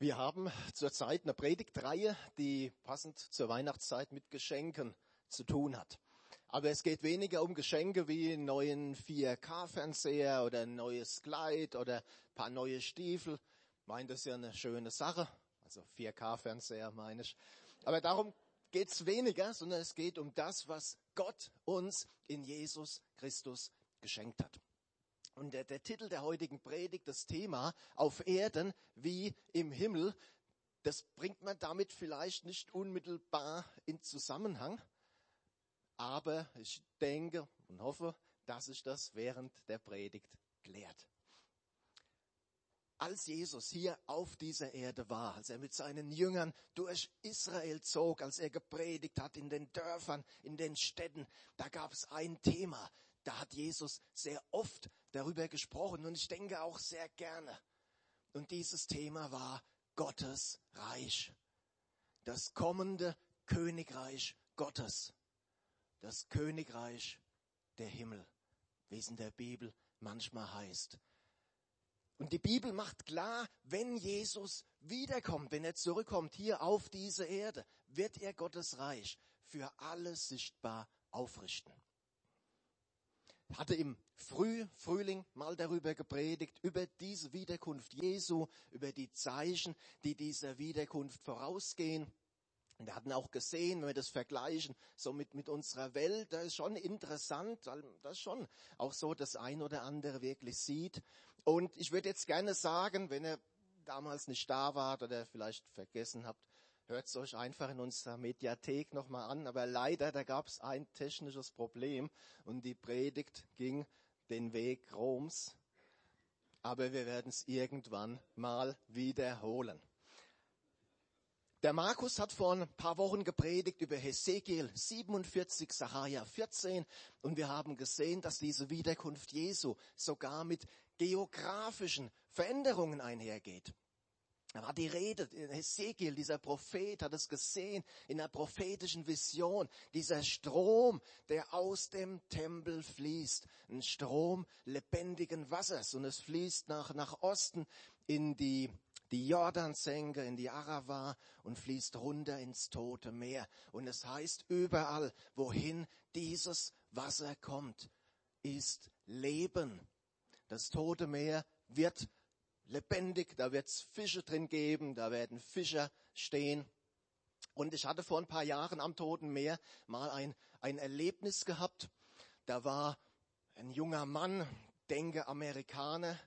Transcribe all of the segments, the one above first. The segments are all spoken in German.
Wir haben zurzeit eine Predigtreihe, die passend zur Weihnachtszeit mit Geschenken zu tun hat. Aber es geht weniger um Geschenke wie einen neuen 4K-Fernseher oder ein neues Kleid oder ein paar neue Stiefel. Meint das ja eine schöne Sache. Also 4K-Fernseher meine ich. Aber darum geht's weniger, sondern es geht um das, was Gott uns in Jesus Christus geschenkt hat. Und der, der Titel der heutigen Predigt, das Thema auf Erden wie im Himmel, das bringt man damit vielleicht nicht unmittelbar in Zusammenhang. Aber ich denke und hoffe, dass sich das während der Predigt klärt. Als Jesus hier auf dieser Erde war, als er mit seinen Jüngern durch Israel zog, als er gepredigt hat in den Dörfern, in den Städten, da gab es ein Thema, da hat Jesus sehr oft darüber gesprochen und ich denke auch sehr gerne. Und dieses Thema war Gottes Reich. Das kommende Königreich Gottes. Das Königreich der Himmel, wie es in der Bibel manchmal heißt. Und die Bibel macht klar, wenn Jesus wiederkommt, wenn er zurückkommt hier auf diese Erde, wird er Gottes Reich für alle sichtbar aufrichten hatte im Früh, Frühling mal darüber gepredigt, über diese Wiederkunft Jesu, über die Zeichen, die dieser Wiederkunft vorausgehen. Und wir hatten auch gesehen, wenn wir das vergleichen, so mit, mit unserer Welt, da ist schon interessant, das ist schon auch so das ein oder andere wirklich sieht. Und ich würde jetzt gerne sagen, wenn ihr damals nicht da wart oder vielleicht vergessen habt, hört es euch einfach in unserer Mediathek nochmal an. Aber leider, da gab es ein technisches Problem und die Predigt ging den Weg Roms. Aber wir werden es irgendwann mal wiederholen. Der Markus hat vor ein paar Wochen gepredigt über Hesekiel 47, Sacharja 14 und wir haben gesehen, dass diese Wiederkunft Jesu sogar mit geografischen Veränderungen einhergeht. Da war die Rede, Hesekiel, dieser Prophet, hat es gesehen in einer prophetischen Vision. Dieser Strom, der aus dem Tempel fließt. Ein Strom lebendigen Wassers. Und es fließt nach, nach Osten in die, die Jordansenke, in die Arava und fließt runter ins Tote Meer. Und es heißt überall, wohin dieses Wasser kommt, ist Leben. Das Tote Meer wird lebendig, da wird's Fische drin geben, da werden Fischer stehen. Und ich hatte vor ein paar Jahren am Toten Meer mal ein, ein Erlebnis gehabt. Da war ein junger Mann, denke Amerikaner,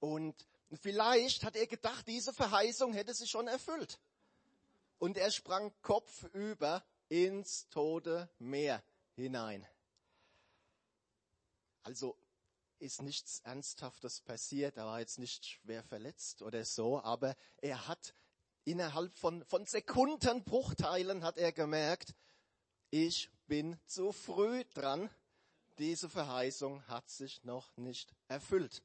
und vielleicht hat er gedacht, diese Verheißung hätte sich schon erfüllt. Und er sprang kopfüber ins Tote Meer hinein. Also ist nichts Ernsthaftes passiert, er war jetzt nicht schwer verletzt oder so, aber er hat innerhalb von, von Sekundenbruchteilen hat er gemerkt, ich bin zu früh dran, diese Verheißung hat sich noch nicht erfüllt.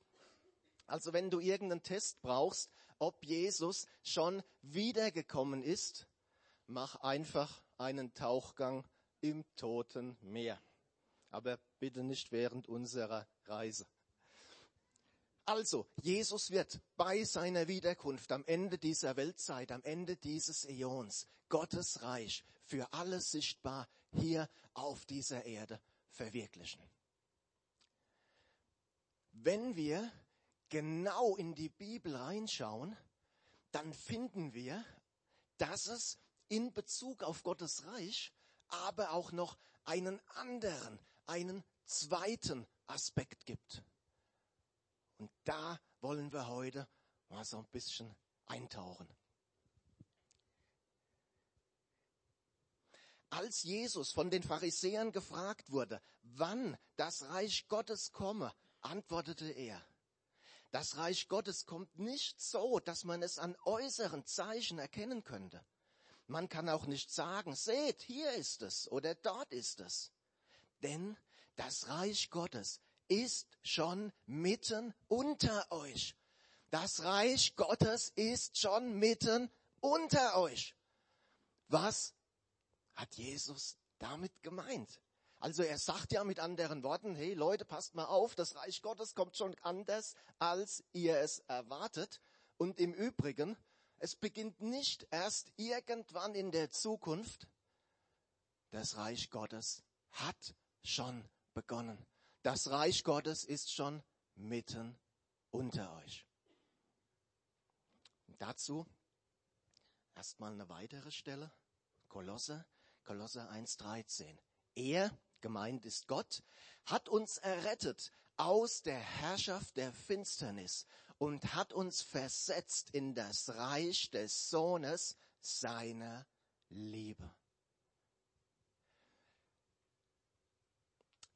Also wenn du irgendeinen Test brauchst, ob Jesus schon wiedergekommen ist, mach einfach einen Tauchgang im Toten Meer. Aber bitte nicht während unserer Reise. Also, Jesus wird bei seiner Wiederkunft am Ende dieser Weltzeit, am Ende dieses Äons, Gottes Reich für alles sichtbar hier auf dieser Erde verwirklichen. Wenn wir genau in die Bibel reinschauen, dann finden wir, dass es in Bezug auf Gottes Reich aber auch noch einen anderen, einen zweiten Aspekt gibt. Und da wollen wir heute mal so ein bisschen eintauchen. Als Jesus von den Pharisäern gefragt wurde, wann das Reich Gottes komme, antwortete er, das Reich Gottes kommt nicht so, dass man es an äußeren Zeichen erkennen könnte. Man kann auch nicht sagen, seht, hier ist es oder dort ist es. Denn das Reich Gottes ist schon mitten unter euch. Das Reich Gottes ist schon mitten unter euch. Was hat Jesus damit gemeint? Also er sagt ja mit anderen Worten, hey Leute, passt mal auf, das Reich Gottes kommt schon anders, als ihr es erwartet. Und im Übrigen, Es beginnt nicht erst irgendwann in der Zukunft. Das Reich Gottes hat schon begonnen. Das Reich Gottes ist schon mitten unter euch. dazu erstmal eine weitere Stelle. Kolosse, Kolosse 1,13. Er, gemeint ist Gott, hat uns errettet aus der Herrschaft der Finsternis und hat uns versetzt in das Reich des Sohnes seiner Liebe.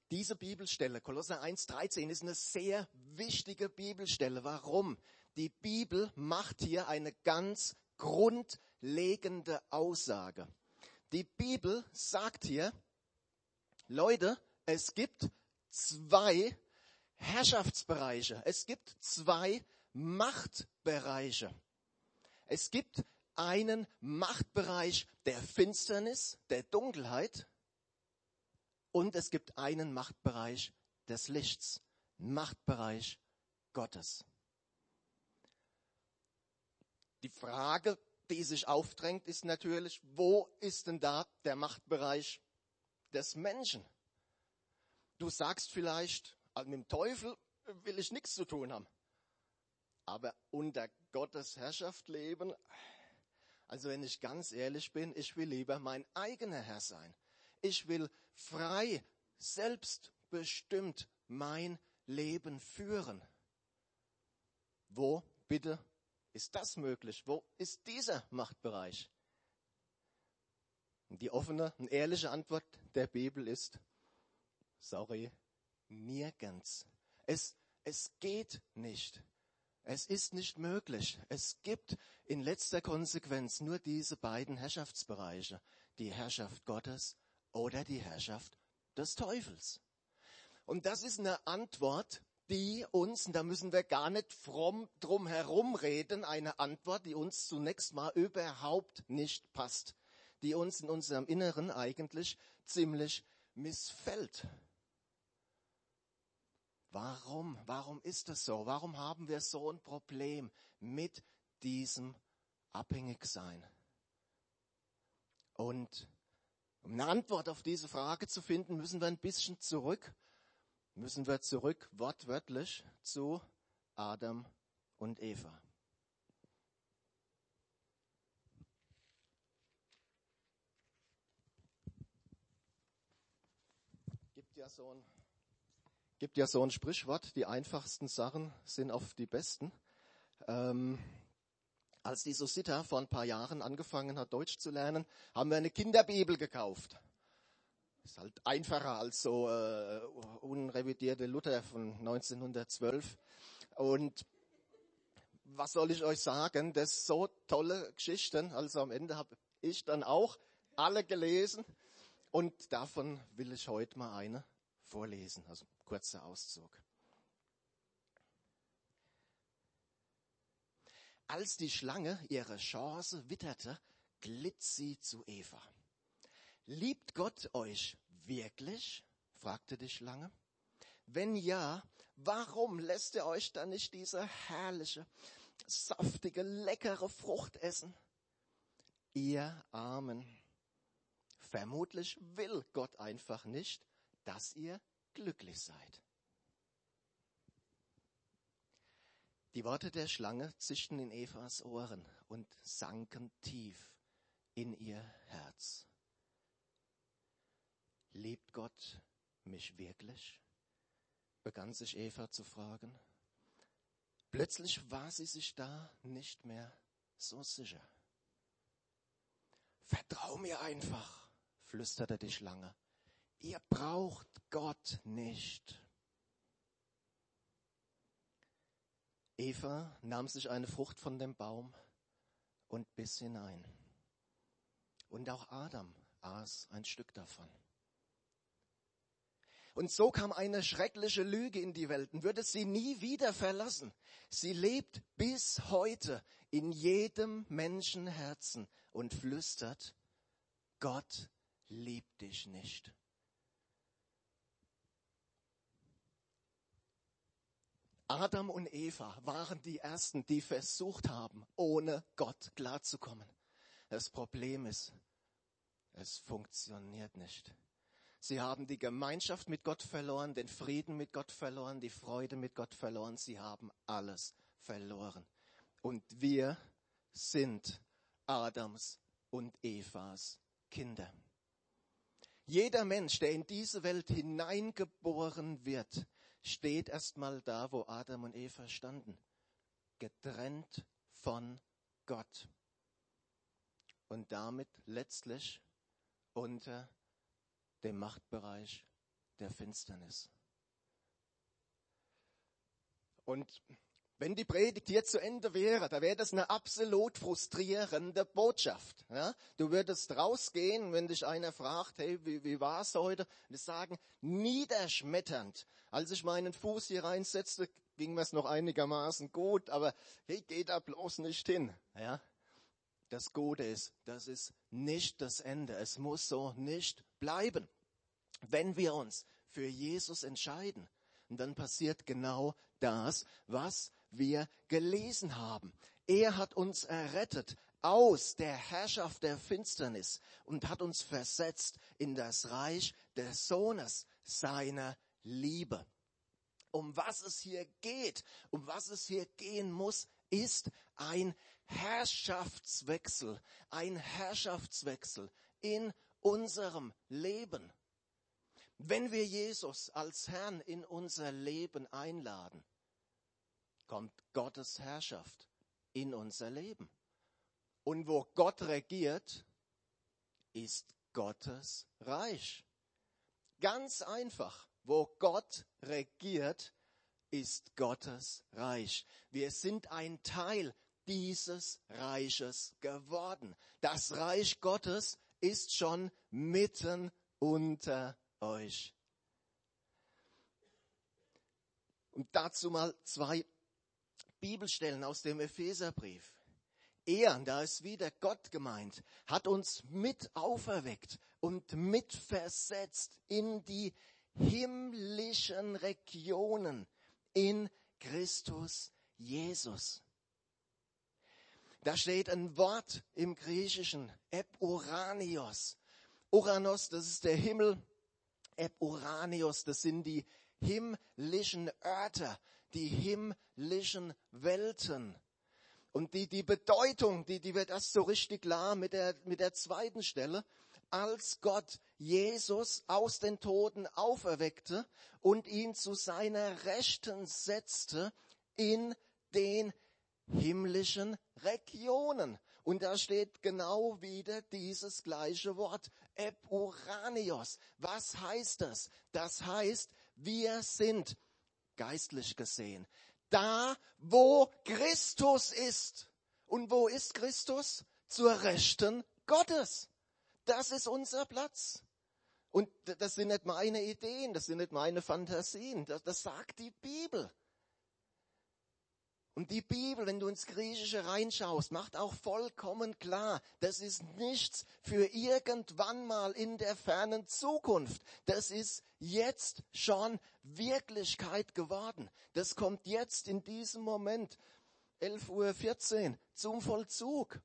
Diese Bibelstelle, Kolosser 1,13, ist eine sehr wichtige Bibelstelle. Warum? Die Bibel macht hier eine ganz grundlegende Aussage. Die Bibel sagt hier, Leute, es gibt zwei Herrschaftsbereiche. Es gibt zwei Machtbereiche. Es gibt einen Machtbereich der Finsternis, der Dunkelheit und es gibt einen Machtbereich des Lichts, Machtbereich Gottes. Die Frage, die sich aufdrängt, ist natürlich, wo ist denn da der Machtbereich des Menschen? Du sagst vielleicht, mit dem Teufel will ich nichts zu tun haben. Aber unter Gottes Herrschaft leben, also wenn ich ganz ehrlich bin, ich will lieber mein eigener Herr sein. Ich will frei, selbstbestimmt mein Leben führen. Wo bitte ist das möglich? Wo ist dieser Machtbereich? Die offene und ehrliche Antwort der Bibel ist, sorry, nirgends. Es, es geht nicht. Es ist nicht möglich. Es gibt in letzter Konsequenz nur diese beiden Herrschaftsbereiche. Die Herrschaft Gottes oder die Herrschaft des Teufels. Und das ist eine Antwort, die uns, und da müssen wir gar nicht fromm drum herum reden, eine Antwort, die uns zunächst mal überhaupt nicht passt, die uns in unserem Inneren eigentlich ziemlich missfällt. Warum? Warum ist das so? Warum haben wir so ein Problem mit diesem Abhängigsein? Und um eine Antwort auf diese Frage zu finden, müssen wir ein bisschen zurück, müssen wir zurück wortwörtlich zu Adam und Eva. Gibt ja so ein gibt ja so ein Sprichwort, die einfachsten Sachen sind oft die besten. Ähm, als die Susita vor ein paar Jahren angefangen hat, Deutsch zu lernen, haben wir eine Kinderbibel gekauft. Ist halt einfacher als so äh, unrevidierte Luther von 1912. Und was soll ich euch sagen? Das ist so tolle Geschichten. Also am Ende habe ich dann auch alle gelesen. Und davon will ich heute mal eine vorlesen. Also kurzer Auszug. Als die Schlange ihre Chance witterte, glitt sie zu Eva. Liebt Gott euch wirklich? fragte die Schlange. Wenn ja, warum lässt er euch dann nicht diese herrliche, saftige, leckere Frucht essen? Ihr Armen. Vermutlich will Gott einfach nicht, dass ihr glücklich seid. Die Worte der Schlange zischten in Evas Ohren und sanken tief in ihr Herz. Liebt Gott mich wirklich? begann sich Eva zu fragen. Plötzlich war sie sich da nicht mehr so sicher. Vertrau mir einfach, flüsterte die Schlange. Ihr braucht Gott nicht. Eva nahm sich eine Frucht von dem Baum und biss hinein. Und auch Adam aß ein Stück davon. Und so kam eine schreckliche Lüge in die Welt und würde sie nie wieder verlassen. Sie lebt bis heute in jedem Menschenherzen und flüstert, Gott liebt dich nicht. Adam und Eva waren die Ersten, die versucht haben, ohne Gott klarzukommen. Das Problem ist, es funktioniert nicht. Sie haben die Gemeinschaft mit Gott verloren, den Frieden mit Gott verloren, die Freude mit Gott verloren. Sie haben alles verloren. Und wir sind Adams und Evas Kinder. Jeder Mensch, der in diese Welt hineingeboren wird, steht erstmal da, wo Adam und Eva standen. Getrennt von Gott. Und damit letztlich unter dem Machtbereich der Finsternis. Und wenn die Predigt hier zu Ende wäre, da wäre das eine absolut frustrierende Botschaft. Ja? Du würdest rausgehen, wenn dich einer fragt, hey, wie, wie war's heute? Und sagen, niederschmetternd. Als ich meinen Fuß hier reinsetzte, ging mir's noch einigermaßen gut, aber hey, geh da bloß nicht hin. Ja? Das Gute ist, das ist nicht das Ende. Es muss so nicht bleiben. Wenn wir uns für Jesus entscheiden, dann passiert genau das, was wir gelesen haben. Er hat uns errettet aus der Herrschaft der Finsternis und hat uns versetzt in das Reich des Sohnes seiner Liebe. Um was es hier geht, um was es hier gehen muss, ist ein Herrschaftswechsel, ein Herrschaftswechsel in unserem Leben. Wenn wir Jesus als Herrn in unser Leben einladen, kommt Gottes Herrschaft in unser Leben. Und wo Gott regiert, ist Gottes Reich. Ganz einfach. Wo Gott regiert, ist Gottes Reich. Wir sind ein Teil dieses Reiches geworden. Das Reich Gottes ist schon mitten unter euch. Und dazu mal zwei Bibelstellen aus dem Epheserbrief. Er, da ist wieder Gott gemeint, hat uns mit auferweckt und mitversetzt in die himmlischen Regionen in Christus Jesus. Da steht ein Wort im Griechischen, Epuranios. Uranos, das ist der Himmel. Epuranios, das sind die himmlischen Örter, die himmlischen Welten. Und die, die Bedeutung, die, die wird erst so richtig klar mit der, mit der zweiten Stelle, als Gott Jesus aus den Toten auferweckte und ihn zu seiner Rechten setzte in den himmlischen Regionen. Und da steht genau wieder dieses gleiche Wort, Epuranios. Was heißt das? Das heißt, wir sind geistlich gesehen da, wo Christus ist. Und wo ist Christus? Zur Rechten Gottes. Das ist unser Platz. Und das sind nicht meine Ideen, das sind nicht meine Fantasien, das, das sagt die Bibel. Und die Bibel, wenn du ins Griechische reinschaust, macht auch vollkommen klar, das ist nichts für irgendwann mal in der fernen Zukunft. Das ist jetzt schon Wirklichkeit geworden. Das kommt jetzt in diesem Moment, 11.14 Uhr, zum Vollzug.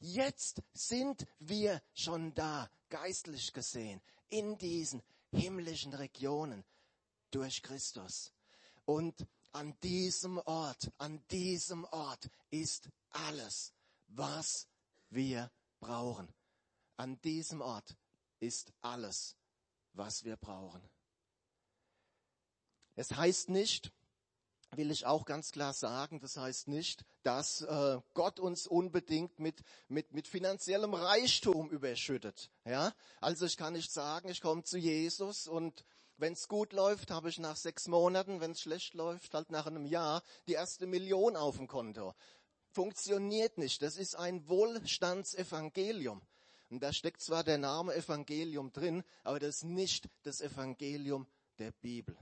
Jetzt sind wir schon da, geistlich gesehen, in diesen himmlischen Regionen durch Christus. Und an diesem Ort, an diesem Ort ist alles, was wir brauchen. An diesem Ort ist alles, was wir brauchen. Es heißt nicht, will ich auch ganz klar sagen, das heißt nicht, dass äh, Gott uns unbedingt mit, mit, mit finanziellem Reichtum überschüttet. Ja? Also ich kann nicht sagen, ich komme zu Jesus und wenn es gut läuft, habe ich nach sechs Monaten, wenn es schlecht läuft, halt nach einem Jahr die erste Million auf dem Konto. Funktioniert nicht. Das ist ein Wohlstandsevangelium. Und da steckt zwar der Name Evangelium drin, aber das ist nicht das Evangelium der Bibel.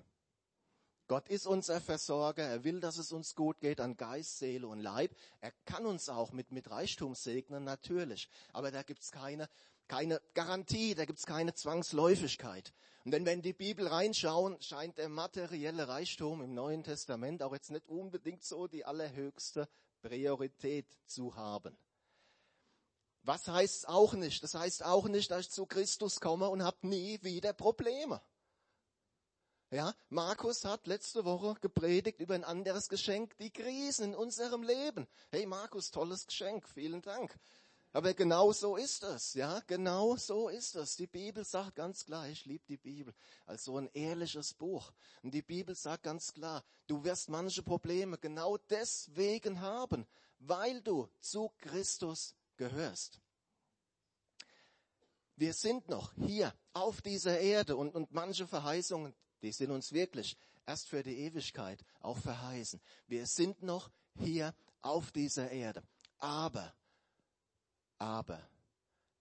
Gott ist unser Versorger. Er will, dass es uns gut geht an Geist, Seele und Leib. Er kann uns auch mit, mit Reichtum segnen, natürlich. Aber da gibt's keine keine Garantie, da gibt's keine Zwangsläufigkeit. Und wenn wir in die Bibel reinschauen, scheint der materielle Reichtum im Neuen Testament auch jetzt nicht unbedingt so die allerhöchste Priorität zu haben. Was heißt auch nicht? Das heißt auch nicht, dass ich zu Christus komme und habe nie wieder Probleme. Ja, Markus hat letzte Woche gepredigt über ein anderes Geschenk, die Krisen in unserem Leben. Hey Markus, tolles Geschenk, vielen Dank. Aber genau so ist es, ja, genau so ist es. Die Bibel sagt ganz klar, ich liebe die Bibel als so ein ehrliches Buch. Und die Bibel sagt ganz klar, du wirst manche Probleme genau deswegen haben, weil du zu Christus gehörst. Wir sind noch hier auf dieser Erde und, und manche Verheißungen, die sind uns wirklich erst für die Ewigkeit auch verheißen. Wir sind noch hier auf dieser Erde. Aber, aber,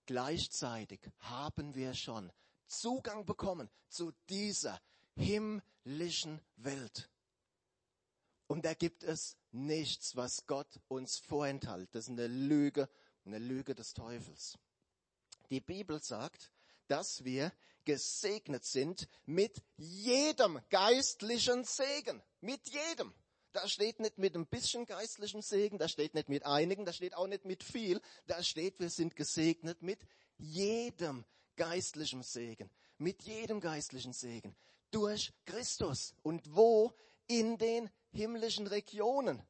gleichzeitig haben wir schon Zugang bekommen zu dieser himmlischen Welt. Und da gibt es nichts, was Gott uns vorenthält. Das ist eine Lüge, eine Lüge des Teufels. Die Bibel sagt, dass wir gesegnet sind mit jedem geistlichen Segen. Mit jedem. Da steht nicht mit ein bisschen geistlichen Segen, da steht nicht mit einigen, da steht auch nicht mit viel. Da steht, wir sind gesegnet mit jedem geistlichen Segen. Mit jedem geistlichen Segen. Durch Christus. Und wo? In den himmlischen Regionen.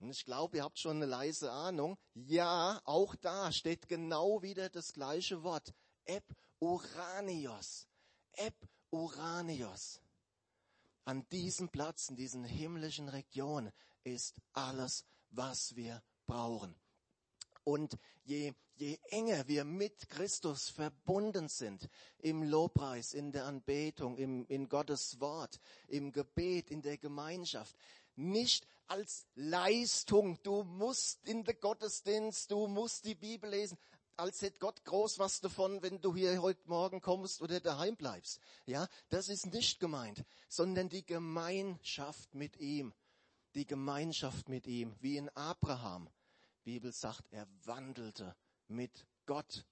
Und ich glaube, ihr habt schon eine leise Ahnung. Ja, auch da steht genau wieder das gleiche Wort. Ep Uranios. Ep Uranios. An diesem Platz, in diesen himmlischen Regionen ist alles, was wir brauchen. Und je, je enger wir mit Christus verbunden sind, im Lobpreis, in der Anbetung, im, in Gottes Wort, im Gebet, in der Gemeinschaft, nicht als Leistung, du musst in den Gottesdienst, du musst die Bibel lesen, als hätte Gott groß was davon, wenn du hier heute Morgen kommst oder daheim bleibst. Ja, das ist nicht gemeint, sondern die Gemeinschaft mit ihm. Die Gemeinschaft mit ihm, wie in Abraham. Die Bibel sagt, er wandelte mit Gott.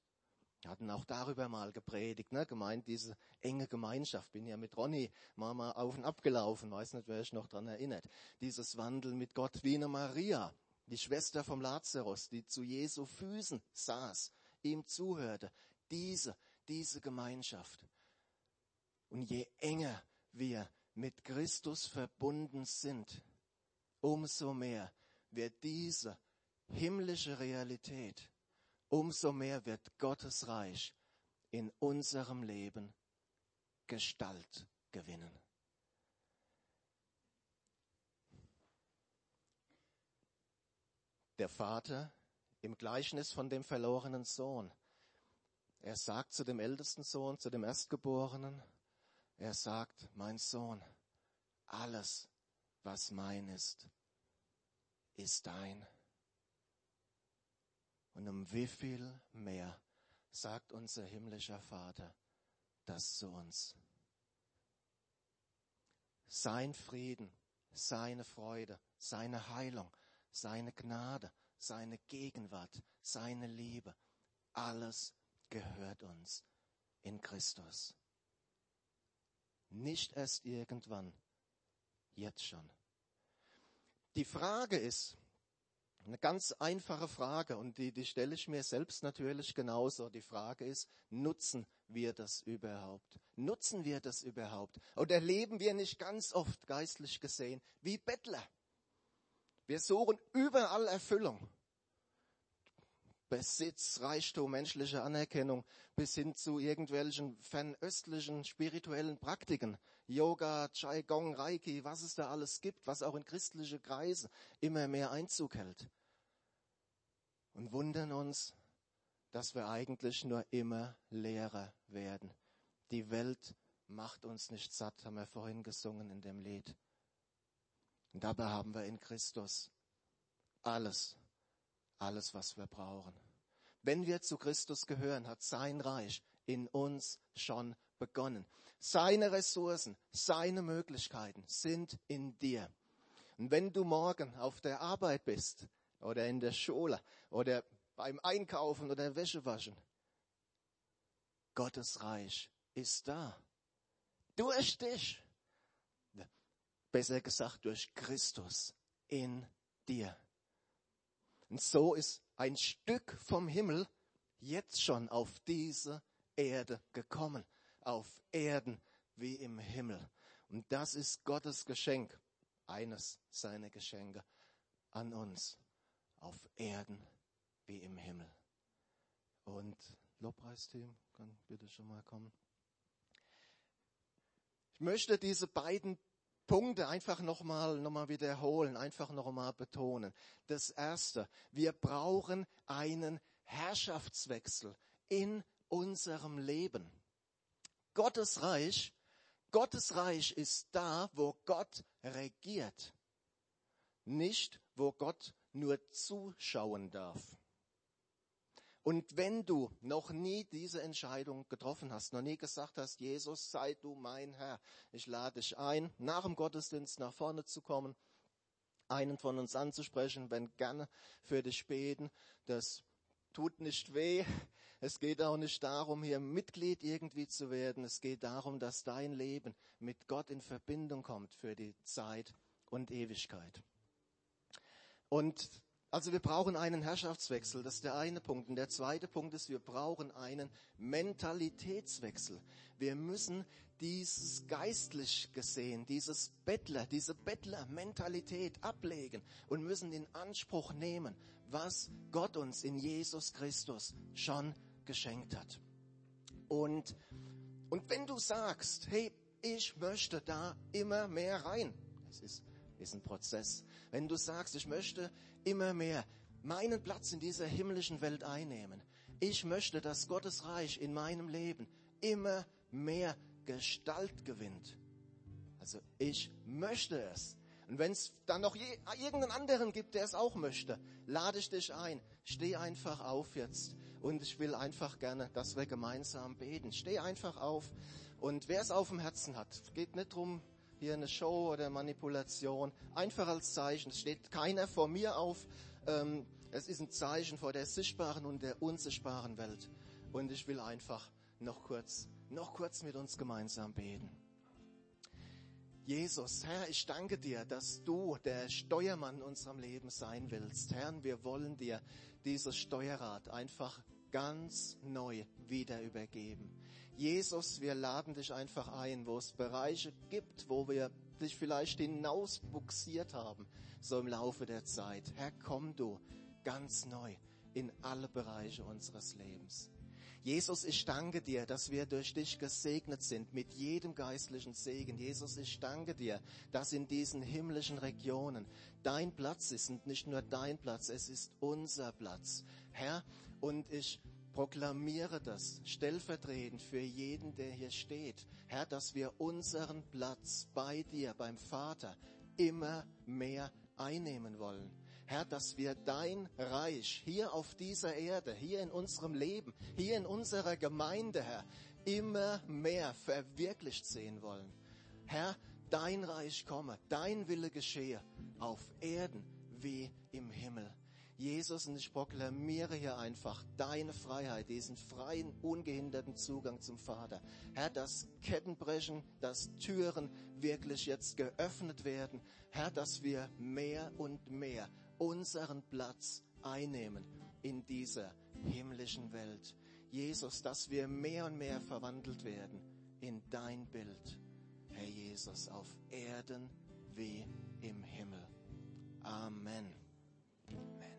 Wir hatten auch darüber mal gepredigt, ne? gemeint diese enge Gemeinschaft. Bin ja mit Ronny mal, auf und ab gelaufen, weiß nicht, wer sich noch dran erinnert. Dieses Wandeln mit Gott wie eine Maria, die Schwester vom Lazarus, die zu Jesu Füßen saß, ihm zuhörte. Diese, diese Gemeinschaft. Und je enger wir mit Christus verbunden sind, umso mehr wird diese himmlische Realität, umso mehr wird Gottes Reich in unserem Leben Gestalt gewinnen. Der Vater im Gleichnis von dem verlorenen Sohn. Er sagt zu dem ältesten Sohn, zu dem Erstgeborenen, er sagt, mein Sohn, alles, was mein ist, ist dein. Und um wie viel mehr sagt unser himmlischer Vater das zu uns? Sein Frieden, seine Freude, seine Heilung, seine Gnade, seine Gegenwart, seine Liebe, alles gehört uns in Christus. Nicht erst irgendwann, jetzt schon. Die Frage ist, eine ganz einfache Frage und die, die stelle ich mir selbst natürlich genauso. Die Frage ist, nutzen wir das überhaupt? Nutzen wir das überhaupt? Oder leben wir nicht ganz oft geistlich gesehen wie Bettler? Wir suchen überall Erfüllung. Besitz, Reichtum, menschliche Anerkennung bis hin zu irgendwelchen fernöstlichen spirituellen Praktiken. Yoga, Qigong, Reiki, was es da alles gibt, was auch in christliche Kreise immer mehr Einzug hält. Und wundern uns, dass wir eigentlich nur immer leerer werden. Die Welt macht uns nicht satt, haben wir vorhin gesungen in dem Lied. Und dabei haben wir in Christus alles, alles, was wir brauchen. Wenn wir zu Christus gehören, hat sein Reich in uns schon begonnen. Seine Ressourcen, seine Möglichkeiten sind in dir. Und wenn du morgen auf der Arbeit bist oder in der Schule oder beim Einkaufen oder Wäschewaschen, Gottes Reich ist da. Durch dich. Besser gesagt, durch Christus in dir. Und so ist ein Stück vom Himmel jetzt schon auf diese Erde gekommen. Auf Erden wie im Himmel. Und das ist Gottes Geschenk. Eines seiner Geschenke an uns. Auf Erden wie im Himmel. Und Lobpreisteam kann bitte schon mal kommen. Ich möchte diese beiden Punkte einfach nochmal noch mal wiederholen, einfach nochmal betonen. Das erste, wir brauchen einen Herrschaftswechsel in unserem Leben. Gottes Reich, Gottes Reich ist da, wo Gott regiert, nicht wo Gott nur zuschauen darf. Und wenn du noch nie diese Entscheidung getroffen hast, noch nie gesagt hast, Jesus, sei du mein Herr, ich lade dich ein, nach dem Gottesdienst nach vorne zu kommen, einen von uns anzusprechen, wenn gerne für dich beten, das tut nicht weh. Es geht auch nicht darum, hier Mitglied irgendwie zu werden. Es geht darum, dass dein Leben mit Gott in Verbindung kommt für die Zeit und Ewigkeit. Und also wir brauchen einen Herrschaftswechsel, das ist der eine Punkt. Und der zweite Punkt ist, wir brauchen einen Mentalitätswechsel. Wir müssen dieses geistlich gesehen, dieses Bettler, diese Bettler-Mentalität ablegen und müssen in Anspruch nehmen, was Gott uns in Jesus Christus schon geschenkt hat. Und, und wenn du sagst, hey, ich möchte da immer mehr rein, es ist, ist ein Prozess. Wenn du sagst, ich möchte immer mehr meinen Platz in dieser himmlischen Welt einnehmen. Ich möchte, dass Gottes Reich in meinem Leben immer mehr Gestalt gewinnt. Also ich möchte es. Und wenn es dann noch je, irgendeinen anderen gibt, der es auch möchte, lade ich dich ein. Steh einfach auf jetzt. Und ich will einfach gerne, dass wir gemeinsam beten. Steh einfach auf. Und wer es auf dem Herzen hat, geht nicht drum, hier eine Show oder Manipulation. Einfach als Zeichen. Es steht keiner vor mir auf. Ähm, es ist ein Zeichen vor der sichtbaren und der unsichtbaren Welt. Und ich will einfach noch kurz, noch kurz mit uns gemeinsam beten. Jesus, Herr, ich danke dir, dass du der Steuermann in unserem Leben sein willst. Herr, wir wollen dir dieses Steuerrad einfach ganz neu wieder übergeben. Jesus, wir laden dich einfach ein, wo es Bereiche gibt, wo wir dich vielleicht hinausbuxiert haben, so im Laufe der Zeit. Herr, komm du ganz neu in alle Bereiche unseres Lebens. Jesus, ich danke dir, dass wir durch dich gesegnet sind mit jedem geistlichen Segen. Jesus, ich danke dir, dass in diesen himmlischen Regionen dein Platz ist und nicht nur dein Platz, es ist unser Platz. Herr, und ich proklamiere das stellvertretend für jeden, der hier steht. Herr, dass wir unseren Platz bei dir, beim Vater, immer mehr einnehmen wollen. Herr, dass wir dein Reich hier auf dieser Erde, hier in unserem Leben, hier in unserer Gemeinde, Herr, immer mehr verwirklicht sehen wollen. Herr, dein Reich komme, dein Wille geschehe, auf Erden wie im Himmel. Jesus, und ich proklamiere hier einfach deine Freiheit, diesen freien, ungehinderten Zugang zum Vater. Herr, dass Ketten brechen, dass Türen wirklich jetzt geöffnet werden. Herr, dass wir mehr und mehr unseren Platz einnehmen in dieser himmlischen Welt. Jesus, dass wir mehr und mehr verwandelt werden in dein Bild. Herr Jesus, auf Erden wie im Himmel. Amen. Amen.